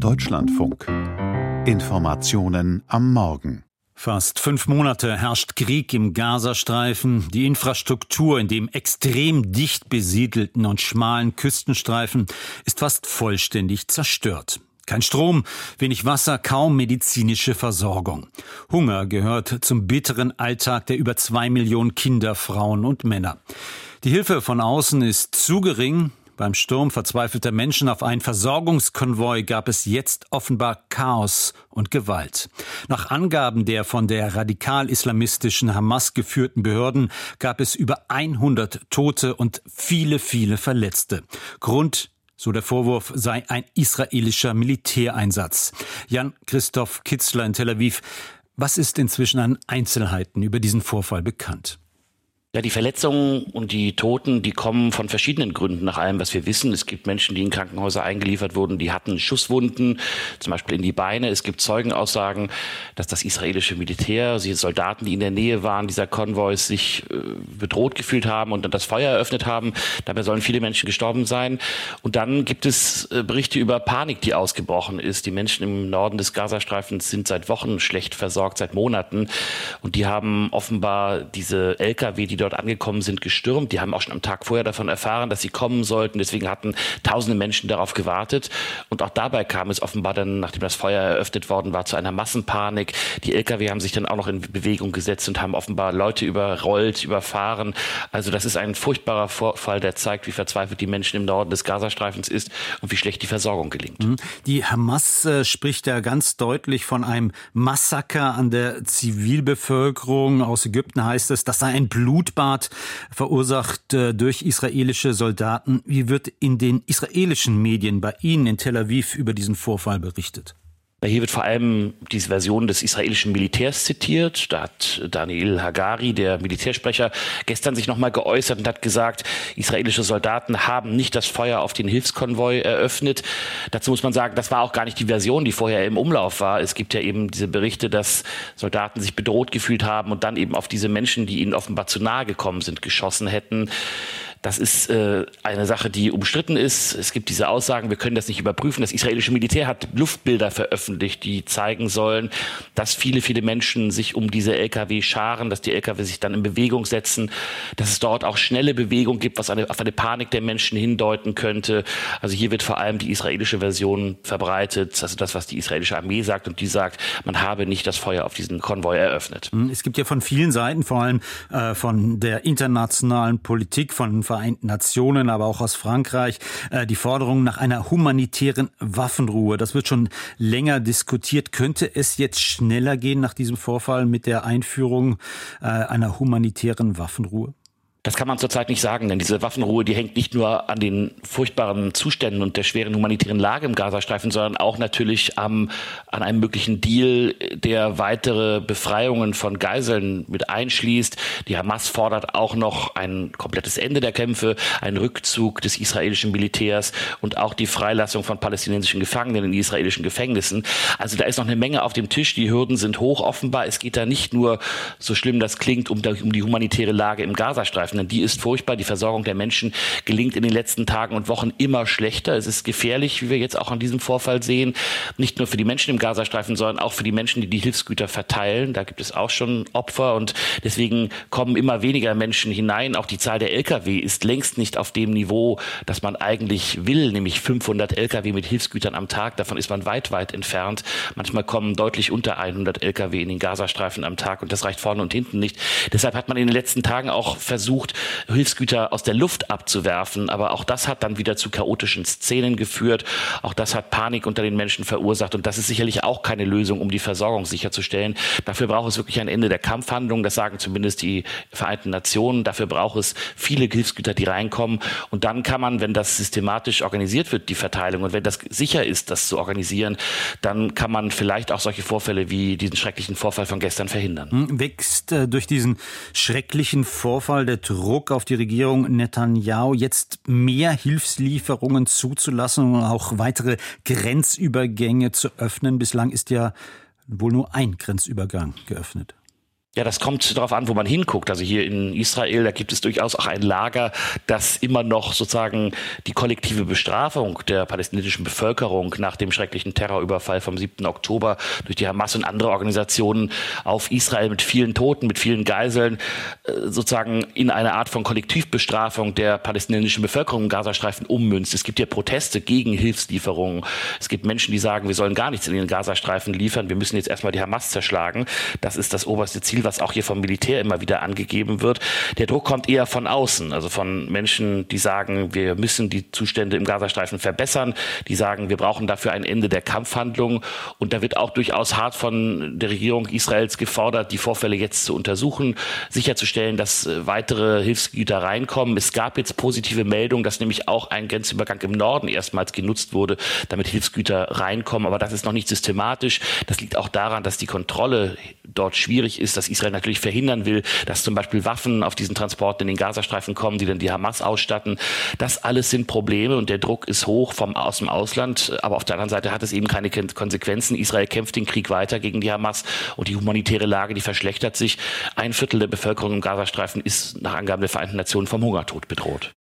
Deutschlandfunk. Informationen am Morgen. Fast fünf Monate herrscht Krieg im Gazastreifen. Die Infrastruktur in dem extrem dicht besiedelten und schmalen Küstenstreifen ist fast vollständig zerstört. Kein Strom, wenig Wasser, kaum medizinische Versorgung. Hunger gehört zum bitteren Alltag der über zwei Millionen Kinder, Frauen und Männer. Die Hilfe von außen ist zu gering, beim Sturm verzweifelter Menschen auf einen Versorgungskonvoi gab es jetzt offenbar Chaos und Gewalt. Nach Angaben der von der radikal-islamistischen Hamas geführten Behörden gab es über 100 Tote und viele, viele Verletzte. Grund so der Vorwurf sei ein israelischer Militäreinsatz. Jan-Christoph Kitzler in Tel Aviv. Was ist inzwischen an Einzelheiten über diesen Vorfall bekannt? Ja, die Verletzungen und die Toten, die kommen von verschiedenen Gründen nach allem, was wir wissen. Es gibt Menschen, die in Krankenhäuser eingeliefert wurden, die hatten Schusswunden, zum Beispiel in die Beine. Es gibt Zeugenaussagen, dass das israelische Militär, die Soldaten, die in der Nähe waren, dieser Konvois, sich äh, bedroht gefühlt haben und dann das Feuer eröffnet haben. Dabei sollen viele Menschen gestorben sein. Und dann gibt es äh, Berichte über Panik, die ausgebrochen ist. Die Menschen im Norden des Gazastreifens sind seit Wochen schlecht versorgt, seit Monaten. Und die haben offenbar diese Lkw, die dort angekommen sind, gestürmt. Die haben auch schon am Tag vorher davon erfahren, dass sie kommen sollten. Deswegen hatten tausende Menschen darauf gewartet. Und auch dabei kam es offenbar dann, nachdem das Feuer eröffnet worden war, zu einer Massenpanik. Die Lkw haben sich dann auch noch in Bewegung gesetzt und haben offenbar Leute überrollt, überfahren. Also das ist ein furchtbarer Vorfall, der zeigt, wie verzweifelt die Menschen im Norden des Gazastreifens ist und wie schlecht die Versorgung gelingt. Mhm. Die Hamas äh, spricht ja ganz deutlich von einem Massaker an der Zivilbevölkerung. Aus Ägypten heißt es, das sei ein Blut Blutbad verursacht äh, durch israelische Soldaten. Wie wird in den israelischen Medien bei Ihnen in Tel Aviv über diesen Vorfall berichtet? Hier wird vor allem diese Version des israelischen Militärs zitiert. Da hat Daniel Hagari, der Militärsprecher, gestern sich nochmal geäußert und hat gesagt, israelische Soldaten haben nicht das Feuer auf den Hilfskonvoi eröffnet. Dazu muss man sagen, das war auch gar nicht die Version, die vorher im Umlauf war. Es gibt ja eben diese Berichte, dass Soldaten sich bedroht gefühlt haben und dann eben auf diese Menschen, die ihnen offenbar zu nahe gekommen sind, geschossen hätten. Das ist äh, eine Sache, die umstritten ist. Es gibt diese Aussagen, wir können das nicht überprüfen. Das israelische Militär hat Luftbilder veröffentlicht, die zeigen sollen, dass viele, viele Menschen sich um diese Lkw scharen, dass die Lkw sich dann in Bewegung setzen, dass es dort auch schnelle Bewegung gibt, was eine, auf eine Panik der Menschen hindeuten könnte. Also hier wird vor allem die israelische Version verbreitet, also das, was die israelische Armee sagt und die sagt, man habe nicht das Feuer auf diesen Konvoi eröffnet. Es gibt ja von vielen Seiten, vor allem äh, von der internationalen Politik, von Vereinten Nationen, aber auch aus Frankreich, äh, die Forderung nach einer humanitären Waffenruhe. Das wird schon länger diskutiert. Könnte es jetzt schneller gehen nach diesem Vorfall mit der Einführung äh, einer humanitären Waffenruhe? Das kann man zurzeit nicht sagen, denn diese Waffenruhe, die hängt nicht nur an den furchtbaren Zuständen und der schweren humanitären Lage im Gazastreifen, sondern auch natürlich am, an einem möglichen Deal, der weitere Befreiungen von Geiseln mit einschließt. Die Hamas fordert auch noch ein komplettes Ende der Kämpfe, einen Rückzug des israelischen Militärs und auch die Freilassung von palästinensischen Gefangenen in israelischen Gefängnissen. Also da ist noch eine Menge auf dem Tisch. Die Hürden sind hoch offenbar. Es geht da nicht nur, so schlimm das klingt, um, um die humanitäre Lage im Gazastreifen Hilfsgreifenden, die ist furchtbar. Die Versorgung der Menschen gelingt in den letzten Tagen und Wochen immer schlechter. Es ist gefährlich, wie wir jetzt auch an diesem Vorfall sehen, nicht nur für die Menschen im Gazastreifen, sondern auch für die Menschen, die die Hilfsgüter verteilen. Da gibt es auch schon Opfer und deswegen kommen immer weniger Menschen hinein. Auch die Zahl der Lkw ist längst nicht auf dem Niveau, das man eigentlich will, nämlich 500 Lkw mit Hilfsgütern am Tag. Davon ist man weit, weit entfernt. Manchmal kommen deutlich unter 100 Lkw in den Gazastreifen am Tag und das reicht vorne und hinten nicht. Deshalb hat man in den letzten Tagen auch versucht, versucht, Hilfsgüter aus der Luft abzuwerfen. Aber auch das hat dann wieder zu chaotischen Szenen geführt. Auch das hat Panik unter den Menschen verursacht. Und das ist sicherlich auch keine Lösung, um die Versorgung sicherzustellen. Dafür braucht es wirklich ein Ende der Kampfhandlungen. Das sagen zumindest die Vereinten Nationen. Dafür braucht es viele Hilfsgüter, die reinkommen. Und dann kann man, wenn das systematisch organisiert wird, die Verteilung, und wenn das sicher ist, das zu organisieren, dann kann man vielleicht auch solche Vorfälle wie diesen schrecklichen Vorfall von gestern verhindern. Hm, wächst äh, durch diesen schrecklichen Vorfall der Druck auf die Regierung Netanyahu, jetzt mehr Hilfslieferungen zuzulassen und auch weitere Grenzübergänge zu öffnen. Bislang ist ja wohl nur ein Grenzübergang geöffnet. Ja, das kommt darauf an, wo man hinguckt. Also hier in Israel, da gibt es durchaus auch ein Lager, das immer noch sozusagen die kollektive Bestrafung der palästinensischen Bevölkerung nach dem schrecklichen Terrorüberfall vom 7. Oktober durch die Hamas und andere Organisationen auf Israel mit vielen Toten, mit vielen Geiseln, äh, sozusagen in eine Art von Kollektivbestrafung der palästinensischen Bevölkerung im Gazastreifen ummünzt. Es gibt ja Proteste gegen Hilfslieferungen. Es gibt Menschen, die sagen, wir sollen gar nichts in den Gazastreifen liefern, wir müssen jetzt erstmal die Hamas zerschlagen. Das ist das oberste Ziel, was auch hier vom Militär immer wieder angegeben wird. Der Druck kommt eher von außen, also von Menschen, die sagen, wir müssen die Zustände im Gazastreifen verbessern, die sagen, wir brauchen dafür ein Ende der Kampfhandlungen. Und da wird auch durchaus hart von der Regierung Israels gefordert, die Vorfälle jetzt zu untersuchen, sicherzustellen, dass äh, weitere Hilfsgüter reinkommen. Es gab jetzt positive Meldungen, dass nämlich auch ein Grenzübergang im Norden erstmals genutzt wurde, damit Hilfsgüter reinkommen. Aber das ist noch nicht systematisch. Das liegt auch daran, dass die Kontrolle dort schwierig ist, dass Israel natürlich verhindern will, dass zum Beispiel Waffen auf diesen Transporten in den Gazastreifen kommen, die dann die Hamas ausstatten. Das alles sind Probleme und der Druck ist hoch vom, aus dem Ausland. Aber auf der anderen Seite hat es eben keine Konsequenzen. Israel kämpft den Krieg weiter gegen die Hamas und die humanitäre Lage, die verschlechtert sich. Ein Viertel der Bevölkerung im Gazastreifen ist nach Angaben der Vereinten Nationen vom Hungertod bedroht.